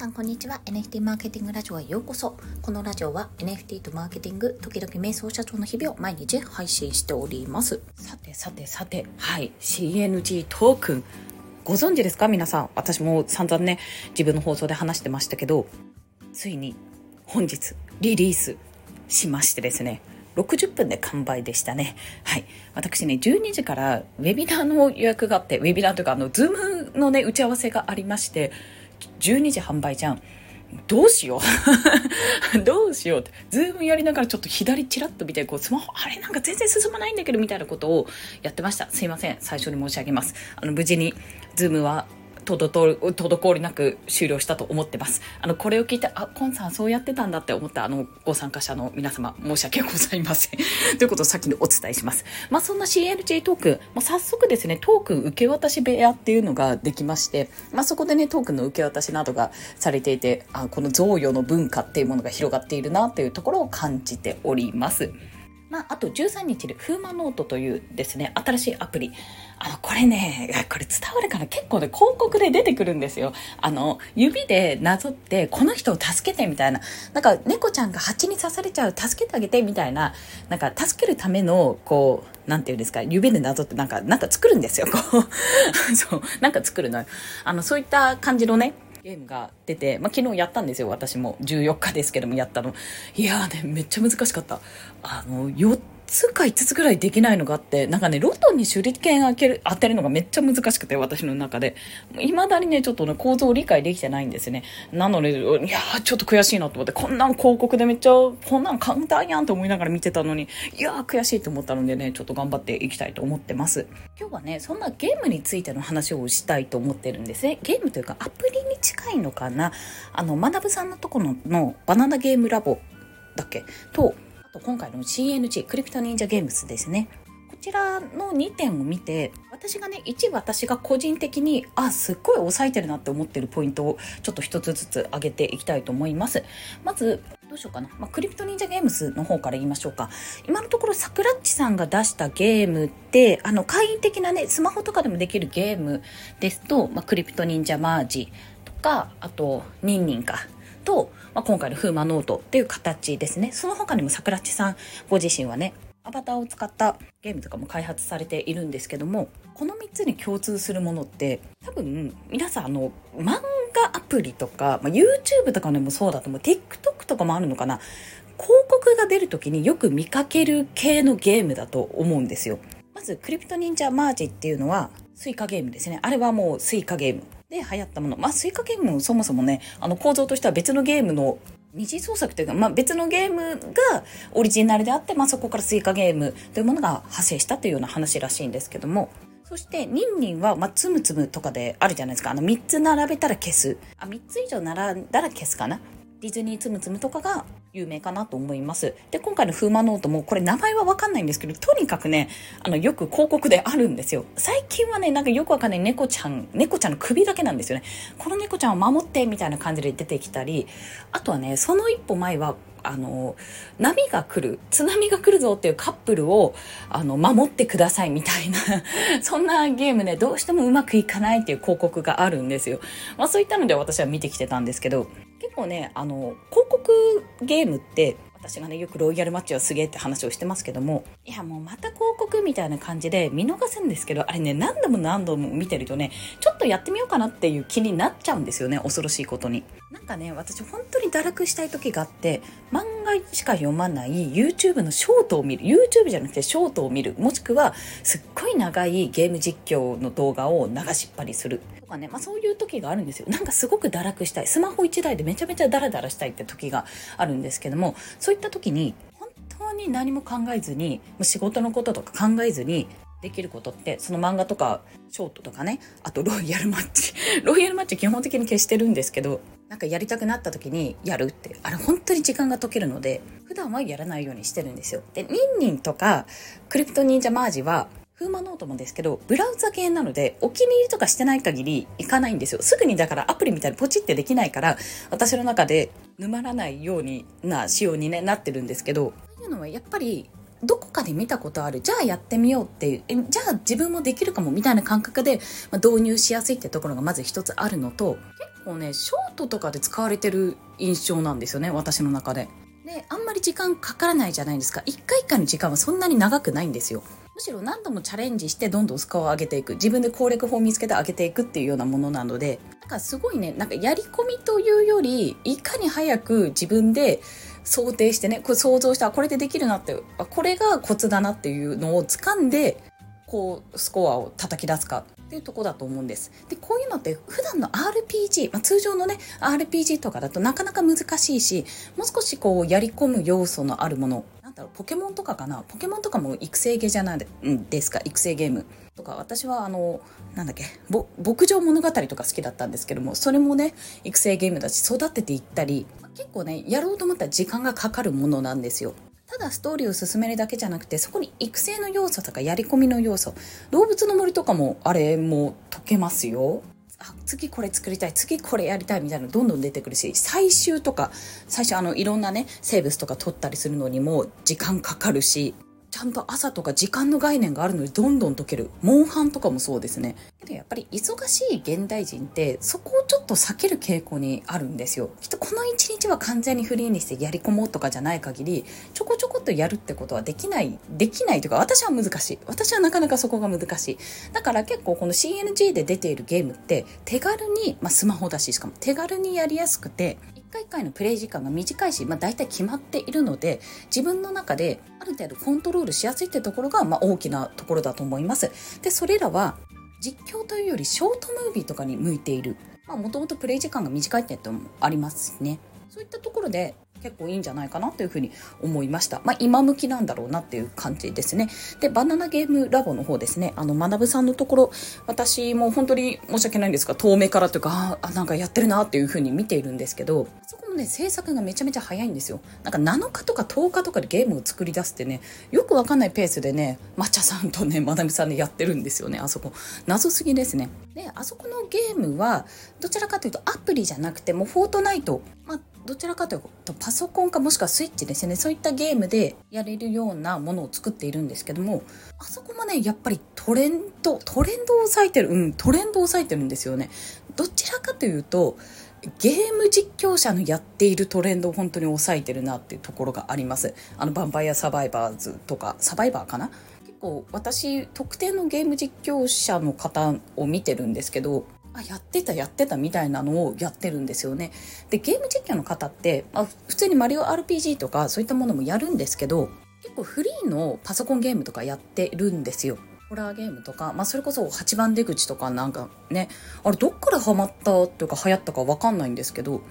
さんこんにちは。NFT マーケティングラジオへようこそ。このラジオは NFT とマーケティング時々瞑想社長の日々を毎日配信しております。さてさてさて。はい。CNG トークン。ご存知ですか？皆さん。私も散々ね自分の放送で話してましたけど。ついに本日リリースしましてですね。60分で完売でしたね。はい。私ね、12時からウェビナーの予約があって、ウェビナーというか、あの、ズームのね、打ち合わせがありまして、12時販売じゃん。どうしよう どうしようって。ズームやりながらちょっと左チラッと見て、こう、スマホ、あれなんか全然進まないんだけど、みたいなことをやってました。すいません。最初に申し上げます。あの、無事に、ズームは滞りなく終了したと思ってます。あの、これを聞いて、あ、コンさんそうやってたんだって思ったあの、ご参加者の皆様、申し訳ございません。ということを先にお伝えします。まあ、そんな CNG トークン、まあ、早速ですね、トークン受け渡し部屋っていうのができまして、まあ、そこでね、トークンの受け渡しなどがされていて、あ、この贈与の文化っていうものが広がっているなっていうところを感じております。まあ、あと13日でフーマノートというですね、新しいアプリ。あの、これね、これ伝わるかな？結構ね、広告で出てくるんですよ。あの、指でなぞって、この人を助けてみたいな。なんか、猫ちゃんが蜂に刺されちゃう、助けてあげてみたいな。なんか、助けるための、こう、なんていうんですか、指でなぞってなんか、なんか作るんですよ。こう。そう、なんか作るのよ。あの、そういった感じのね、ゲームが出て、まあ、昨日やったんですよ。私も。14日ですけどもやったの。いやーねめっちゃ難しかった。あの4つか5つぐらいできないのがあって、なんかね、ロトに手裏剣開ける、当てるのがめっちゃ難しくて、私の中で。未だにね、ちょっとね、構造を理解できてないんですね。なので、いや、ちょっと悔しいなと思って、こんなん広告でめっちゃ、こんなん簡単やんと思いながら見てたのに、いやー、悔しいと思ったのでね、ちょっと頑張っていきたいと思ってます。今日はね、そんなゲームについての話をしたいと思ってるんですね。ゲームというか、アプリに近いのかな。あの、学さんのところのバナナゲームラボだっけ？と、と今回の CNG クリプト忍者ゲームスですね。こちらの2点を見て私がね1私が個人的にあすっごい抑えてるなって思ってるポイントをちょっと一つずつ上げていきたいと思います。まずどうしようかな、まあ、クリプト忍者ゲームスの方から言いましょうか。今のところサクラッチさんが出したゲームってあの簡易的なねスマホとかでもできるゲームですと、まあ、クリプト忍者マージとかあとニンニンか。と、まあ、今回の風魔ノートっていう形ですね。その他にもサクラッチさんご自身はね、アバターを使ったゲームとかも開発されているんですけども、この3つに共通するものって、多分皆さんあの、漫画アプリとか、まあ、YouTube とかでもそうだと思う。TikTok とかもあるのかな。広告が出る時によく見かける系のゲームだと思うんですよ。まず、クリプト忍者マージっていうのは、スイカゲームですね。あれはもうスイカゲーム。で流行ったもの。まあ、スイカゲームそもそもね、あの構造としては別のゲームの二次創作というか、まあ、別のゲームがオリジナルであって、まあ、そこからスイカゲームというものが派生したというような話らしいんですけども、そして、ニンニンは、まあ、つむつむとかであるじゃないですか。あの、3つ並べたら消す。あ、3つ以上並んだら消すかな。ディズニーつむつむとかが有名かなと思います。で、今回の風魔ノートも、これ名前はわかんないんですけど、とにかくね、あの、よく広告であるんですよ。最近はね、なんかよくわかんない猫ちゃん、猫ちゃんの首だけなんですよね。この猫ちゃんを守って、みたいな感じで出てきたり、あとはね、その一歩前は、あの、波が来る、津波が来るぞっていうカップルを、あの、守ってくださいみたいな そんなゲームね、どうしてもうまくいかないっていう広告があるんですよ。まあそういったので私は見てきてたんですけど、結構ね、あの、広告ゲームって、私がね、よくロイヤルマッチはすげえって話をしてますけども、いやもうまた広告みたいな感じで見逃せんですけど、あれね、何度も何度も見てるとね、ちょっとやってみようかなっていう気になっちゃうんですよね、恐ろしいことに。なんかね、私本当に堕落したい時があって、漫画しか読まない YouTube のショートを見る。YouTube じゃなくてショートを見る。もしくは、すっごい長いゲーム実況の動画を流しっぱりする。かね、まあ、そういう時があるんですよ。なんかすごく堕落したい。スマホ1台でめちゃめちゃダラダラしたいって時があるんですけども、そういった時に、本当に何も考えずに、仕事のこととか考えずに、できることって、その漫画とか、ショートとかね、あとロイヤルマッチ。ロイヤルマッチ基本的に消してるんですけど、なんかやりたくなった時にやるって、あれ本当に時間が解けるので、普段はやらないようにしてるんですよ。で、ニンニンとか、クリプト忍者マージは、フーマノートもですけど、ブラウザ系なので、お気に入りとかしてない限りいかないんですよ。すぐにだからアプリみたいにポチってできないから、私の中で沼らないようにな仕様に、ね、なってるんですけど、というのはやっぱりどこかで見たことあるじゃあやってみようっていうえじゃあ自分もできるかもみたいな感覚で、まあ、導入しやすいってところがまず一つあるのと結構ねショートとかで使われてる印象なんですよね私の中で。であんまり時間かからないじゃないですか1回1回の時間はそんなに長くないんですよむしろ何度もチャレンジしてどんどんスコアを上げていく自分で攻略法を見つけて上げていくっていうようなものなのでなんかすごいねなんかやり込みというよりいかに早く自分で想定してねこれ想像したこれでできるなってこれがコツだなっていうのを掴んでこうスコアを叩き出すかっていうとこだと思うんです。で、こういうのって普段の RPG、まあ、通常のね、RPG とかだとなかなか難しいし、もう少しこうやり込む要素のあるもの、だろう、ポケモンとかかな？ポケモンとかも育成ゲーじゃないですか、育成ゲーム。とか、私はあの、なんだっけ、牧場物語とか好きだったんですけども、それもね、育成ゲームだし、育てていったり、結構ね、やろうと思ったら時間がかかるものなんですよ。ただストーリーを進めるだけじゃなくてそこに育成の要素とかやり込みの要素動物の森とかもあれも解けますよあ次これ作りたい次これやりたいみたいなのどんどん出てくるし最終とか最初あのいろんなね生物とか取ったりするのにも時間かかるしちゃんと朝とか時間の概念があるのにどんどん解ける。モンハンとかもそうですね。でやっぱり忙しい現代人ってそこをちょっと避ける傾向にあるんですよ。きっとこの一日は完全にフリーにしてやり込もうとかじゃない限りちょこちょっとやるってことはできない、できないというか私は難しい。私はなかなかそこが難しい。だから結構この CNG で出ているゲームって手軽に、まあ、スマホだししかも手軽にやりやすくて1回1回のプレイ時間が短いし、まあ、大体決まっているので自分の中である程度コントロールしやすいってところが、まあ、大きなところだと思います。でそれらは実況というよりショートムービーとかに向いているもともとプレイ時間が短いってのもありますしねそういったところで結構いいんじゃないかなというふうに思いました。まあ、今向きなんだろうなっていう感じですね。で、バナナゲームラボの方ですね、あの、学さんのところ、私も本当に申し訳ないんですが、遠目からというか、あ、なんかやってるなっていうふうに見ているんですけど、そこもね、制作がめちゃめちゃ早いんですよ。なんか7日とか10日とかでゲームを作り出すってね、よくわかんないペースでね、抹茶さんとね、学さんでやってるんですよね、あそこ。謎すぎですね。で、あそこのゲームは、どちらかというとアプリじゃなくて、もうフォートナイト、まあ、どちらかというとパソコンかもしくはスイッチですね。そういったゲームでやれるようなものを作っているんですけどもあそこもねやっぱりトレンドトレンドを抑えてるうんトレンドを抑えてるんですよね。どちらかというとゲーム実況者のやっているトレンドを本当に抑えてるなっていうところがあります。あのヴァンパイアサバイバーズとかサバイバーかな？結構私特定のゲーム実況者の方を見てるんですけどあやってたやってたみたいなのをやってるんですよね。でゲーム実況の方って、まあ、普通にマリオ RPG とかそういったものもやるんですけど結構フリーのパソコンゲームとかやってるんですよ。ホラーゲームとか、まあ、それこそ8番出口とかなんかねあれどっからハマったっていうか流行ったかわかんないんですけど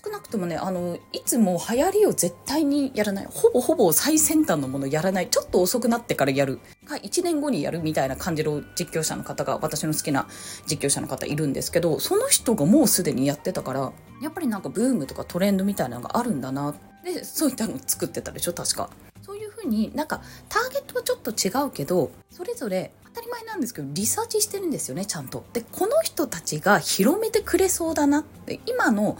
少なくともねあのいつも流行りを絶対にやらないほぼほぼ最先端のものやらないちょっと遅くなってからやるか1年後にやるみたいな感じの実況者の方が私の好きな実況者の方いるんですけどその人がもうすでにやってたからやっぱりなんかブームとかトレンドみたいなのがあるんだなでそういったのを作ってたでしょ確か。そういうふうになんかターゲットはちょっと違うけどそれぞれ当たり前なんですけどリサーチしてるんですよねちゃんと。でこの人たちが広めてくれそうだなって今の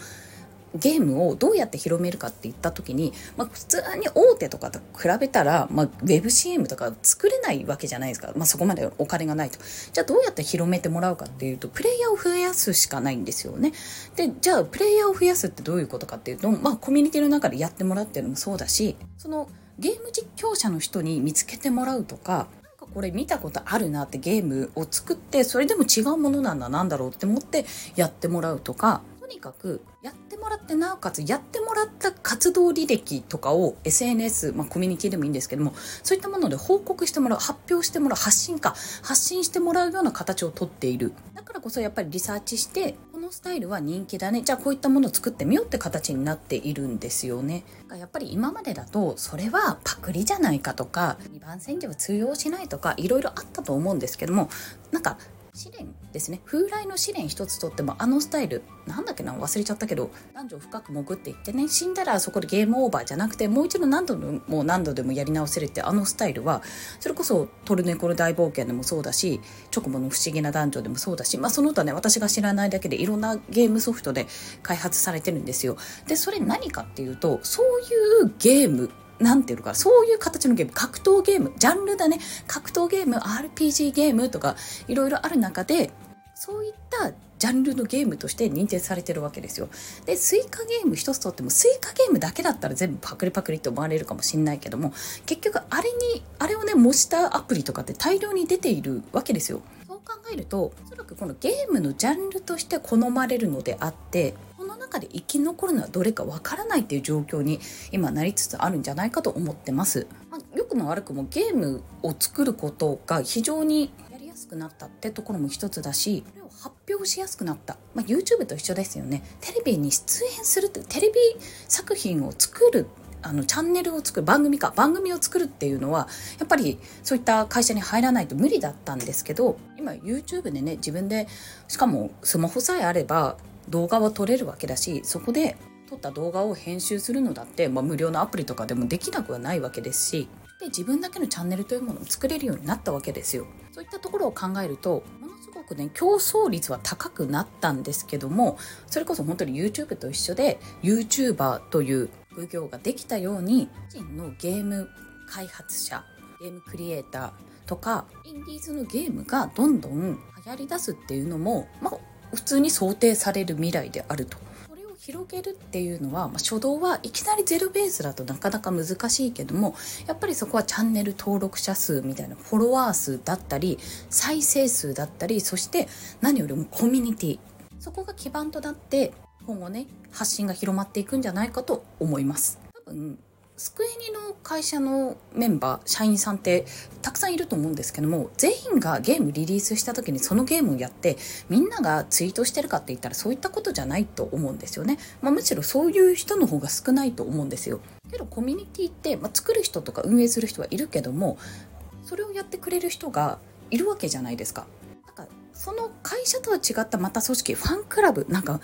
ゲームをどうやって広めるかって言った時に、まあ、普通に大手とかと比べたら、まあ、ウェブ CM とか作れないわけじゃないですか、まあ、そこまでお金がないと。じゃあどうやって広めてもらうかっていうとプレイヤーを増やすしかないんですよね。でじゃあプレイヤーを増やすってどういうことかっていうと、まあ、コミュニティの中でやってもらってるのもそうだしそのゲーム実況者の人に見つけてもらうとかこれ見たことあるなってゲームを作ってそれでも違うものなんだなんだろうって思ってやってもらうとかとにかくやってもらってなおかつやってもらった活動履歴とかを SNS、まあ、コミュニティでもいいんですけどもそういったもので報告してもらう発表してもらう発信か発信してもらうような形をとっている。だからこそやっぱりリサーチしてこのスタイルは人気だね。じゃあこういったものを作ってみようって形になっているんですよね。やっぱり今までだとそれはパクリじゃないかとか2番煎じは通用しないとかいろいろあったと思うんですけどもなんか試練ですね。風来の試練一つとってもあのスタイルなんだっけな忘れちゃったけど男女深く潜っていってね死んだらそこでゲームオーバーじゃなくてもう一度何度も何度でもやり直せるってあのスタイルはそれこそトルネコの大冒険でもそうだしチョコボの不思議な男女でもそうだし、まあ、その他ね私が知らないだけでいろんなゲームソフトで開発されてるんですよ。でそれ何かっていうとそういうゲームなんていうのかそういう形のゲーム格闘ゲームジャンルだね格闘ゲーム RPG ゲームとかいろいろある中でそういったジャンルのゲームとして認定されてるわけですよ。で、スイカゲーム一つとっても、スイカゲームだけだったら全部パクリパクリって思われるかもしれないけども、結局あれに、あれをね、模したアプリとかって大量に出ているわけですよ。そう考えると、おそらくこのゲームのジャンルとして好まれるのであって、中で生き残るのはどれかわからないっていう状況に今なりつつあるんじゃないかと思ってます。まあ、良くも悪くもゲームを作ることが非常にやりやすくなったってところも一つだし、それを発表しやすくなった、まあ、YouTube と一緒ですよねテレビに出演するってテレビ作品を作るあのチャンネルを作る番組か番組を作るっていうのはやっぱりそういった会社に入らないと無理だったんですけど今 YouTube でね自分でしかもスマホさえあれば動画は撮れるわけだしそこで撮った動画を編集するのだって、まあ、無料のアプリとかでもできなくはないわけですしで自分だけのチャンネルというものを作れるようになったわけですよ。そういったところを考えるとものすごくね競争率は高くなったんですけどもそれこそ本当に YouTube と一緒で YouTuber という副業ができたように個人のゲーム開発者ゲームクリエイターとかインディーズのゲームがどんどん流行り出すっていうのも、まあ、普通に想定される未来であると。広げるっていうのは、まあ、初動はいきなりゼロベースだとなかなか難しいけどもやっぱりそこはチャンネル登録者数みたいなフォロワー数だったり再生数だったりそして何よりもコミュニティ。そこが基盤となって今後ね発信が広まっていくんじゃないかと思います。多分スクエニの会社のメンバー社員さんってたくさんいると思うんですけども全員がゲームリリースした時にそのゲームをやってみんながツイートしてるかって言ったらそういったことじゃないと思うんですよね、まあ、むしろそういう人の方が少ないと思うんですよ。けどコミュニティって、まあ、作る人とか運営する人はいるけどもそれをやってくれる人がいるわけじゃないですか。なんかその会社とは違ったまた組織ファンクラブなんか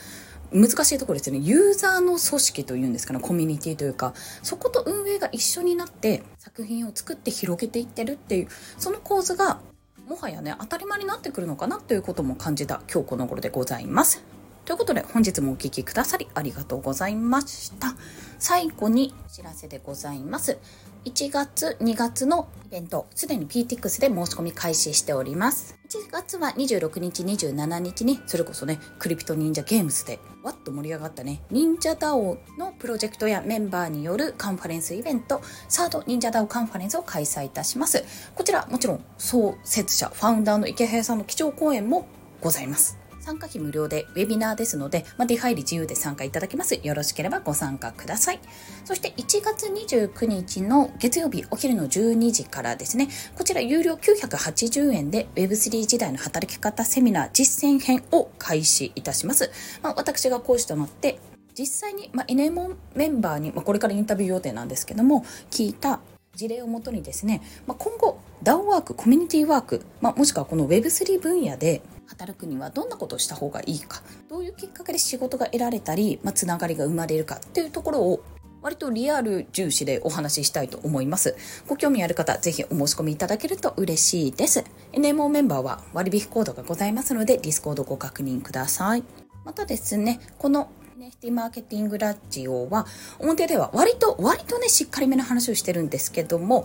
難しいところですよね。ユーザーの組織というんですかね。コミュニティというか。そこと運営が一緒になって作品を作って広げていってるっていう。その構図がもはやね当たり前になってくるのかなということも感じた今日この頃でございます。ということで本日もお聴きくださりありがとうございました。最後にお知らせでございます。1月、2月のイベント、すでに PTX で申し込み開始しております。1月は26日、27日に、それこそね、クリプト忍者ゲームズで、わっと盛り上がったね、忍者 DAO のプロジェクトやメンバーによるカンファレンスイベント、サード忍者 DAO カンファレンスを開催いたします。こちら、もちろん創設者、ファウンダーの池早さんの基調講演もございます。参加費無料でウェビナーですので、まあ、出入り自由で参加いただけます。よろしければご参加ください。そして1月29日の月曜日お昼の12時からですね、こちら有料980円で Web3 時代の働き方セミナー実践編を開始いたします。まあ、私が講師となって実際に、まあ、NMO メンバーに、まあ、これからインタビュー予定なんですけども聞いた事例をもとにですね、まあ、今後 DAO ワークコミュニティワーク、まあ、もしくはこの Web3 分野で働くにはどんなことをした方がいいかどういうきっかけで仕事が得られたり、まあ、つながりが生まれるかっていうところを割とリアル重視でお話ししたいと思います。ご興味ある方、ぜひお申し込みいただけると嬉しいです。NMO メンバーは割引コードがございますので、ディスコードご確認ください。またですね、この NFT マーケティングラジオは、表では割と、割とね、しっかりめの話をしてるんですけども、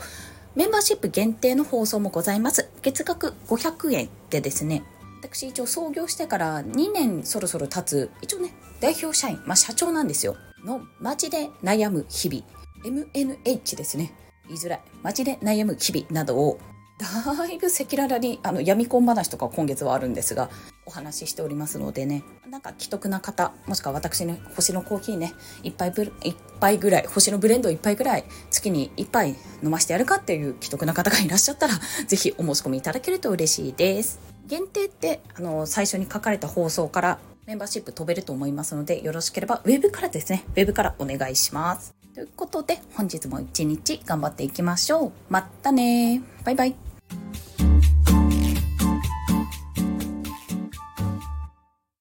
メンバーシップ限定の放送もございます。月額500円でですね、私一応創業してから2年そろそろ経つ、一応ね、代表社員、まあ社長なんですよ。の、街で悩む日々。MNH ですね。言いづらい。街で悩む日々などを、だいぶ赤裸々に、あの、闇婚話とか今月はあるんですが、お話ししておりますのでね、なんか既得な方、もしくは私の星のコーヒーね、一杯ぶ、一杯ぐらい、星のブレンド一杯ぐらい、月に一杯飲ませてやるかっていう既得な方がいらっしゃったら、ぜひお申し込みいただけると嬉しいです。限定ってあの最初に書かれた放送からメンバーシップ飛べると思いますのでよろしければウェブからですねウェブからお願いします。ということで本日も一日頑張っていきましょう。またねバイバイ。